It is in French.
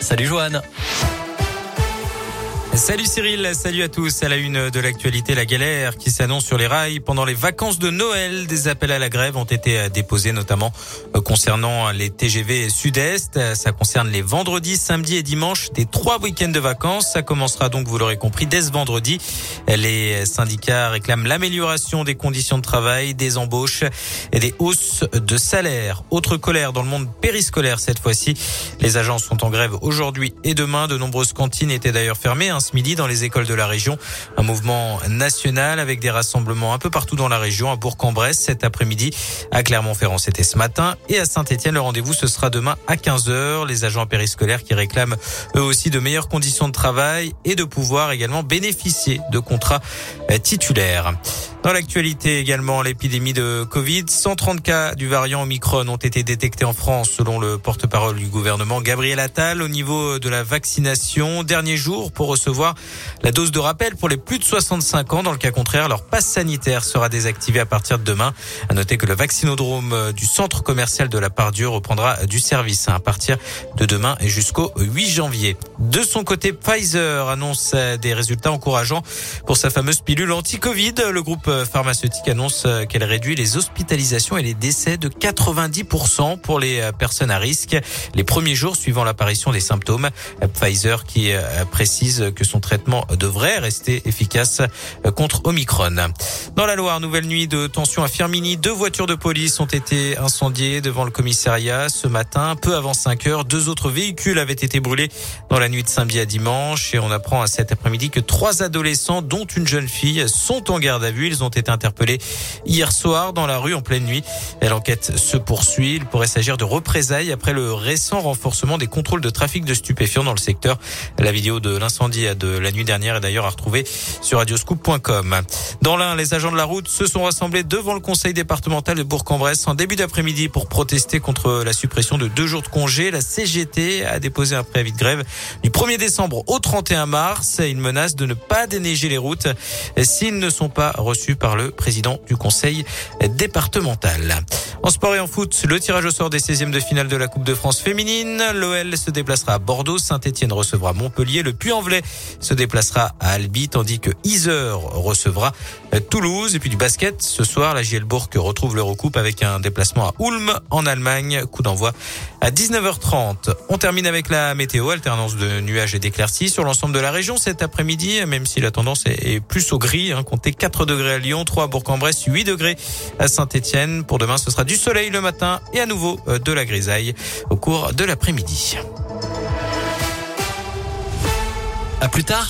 Salut Joanne. Salut Cyril, salut à tous. À la une de l'actualité, la galère qui s'annonce sur les rails pendant les vacances de Noël. Des appels à la grève ont été déposés, notamment euh, concernant les TGV Sud-Est. Ça concerne les vendredis, samedis et dimanches des trois week-ends de vacances. Ça commencera donc, vous l'aurez compris, dès ce vendredi. Les syndicats réclament l'amélioration des conditions de travail, des embauches et des hausses de salaire. Autre colère dans le monde périscolaire cette fois-ci. Les agents sont en grève aujourd'hui et demain. De nombreuses cantines étaient d'ailleurs fermées midi dans les écoles de la région. Un mouvement national avec des rassemblements un peu partout dans la région, à Bourg-en-Bresse cet après-midi, à Clermont-Ferrand c'était ce matin et à Saint-Etienne le rendez-vous ce sera demain à 15h. Les agents périscolaires qui réclament eux aussi de meilleures conditions de travail et de pouvoir également bénéficier de contrats euh, titulaires. Dans l'actualité également, l'épidémie de Covid. 130 cas du variant Omicron ont été détectés en France selon le porte-parole du gouvernement Gabriel Attal au niveau de la vaccination. Dernier jour pour recevoir la dose de rappel pour les plus de 65 ans. Dans le cas contraire, leur passe sanitaire sera désactivé à partir de demain. À noter que le vaccinodrome du centre commercial de la Pardieu reprendra du service à partir de demain et jusqu'au 8 janvier. De son côté, Pfizer annonce des résultats encourageants pour sa fameuse pilule anti-Covid. Le groupe pharmaceutique annonce euh, qu'elle réduit les hospitalisations et les décès de 90% pour les euh, personnes à risque les premiers jours suivant l'apparition des symptômes. Pfizer qui euh, précise que son traitement devrait rester efficace contre Omicron. Dans la Loire, nouvelle nuit de tension à Firmini. Deux voitures de police ont été incendiées devant le commissariat ce matin. Peu avant 5 heures, deux autres véhicules avaient été brûlés dans la nuit de samedi à dimanche. Et on apprend à cet après-midi que trois adolescents, dont une jeune fille, sont en garde à vue. Ils ont été interpellés hier soir dans la rue en pleine nuit. L'enquête se poursuit. Il pourrait s'agir de représailles après le récent renforcement des contrôles de trafic de stupéfiants dans le secteur. La vidéo de l'incendie de la nuit dernière est d'ailleurs à retrouver sur radioscoop.com. Dans l'un, les agents de la route se sont rassemblés devant le conseil départemental de Bourg-en-Bresse en début d'après-midi pour protester contre la suppression de deux jours de congé. La CGT a déposé un préavis de grève du 1er décembre au 31 mars. Une menace de ne pas déneiger les routes s'ils ne sont pas reçus par le président du conseil départemental. En sport et en foot, le tirage au sort des 16e de finale de la Coupe de France féminine. L'OL se déplacera à Bordeaux, Saint-Etienne recevra Montpellier, le Puy-en-Velay se déplacera à Albi, tandis que Iser recevra Toulouse. Et puis du basket, ce soir, la JL Bourg retrouve l'Eurocoupe avec un déplacement à Ulm en Allemagne. Coup d'envoi à 19h30. On termine avec la météo, alternance de nuages et d'éclaircies sur l'ensemble de la région cet après-midi, même si la tendance est plus au gris. Hein, comptez 4 degrés à Lyon, 3 à Bourg-en-Bresse, 8 degrés à Saint-Etienne. Pour demain, ce sera du soleil le matin et à nouveau euh, de la grisaille au cours de l'après-midi. À plus tard.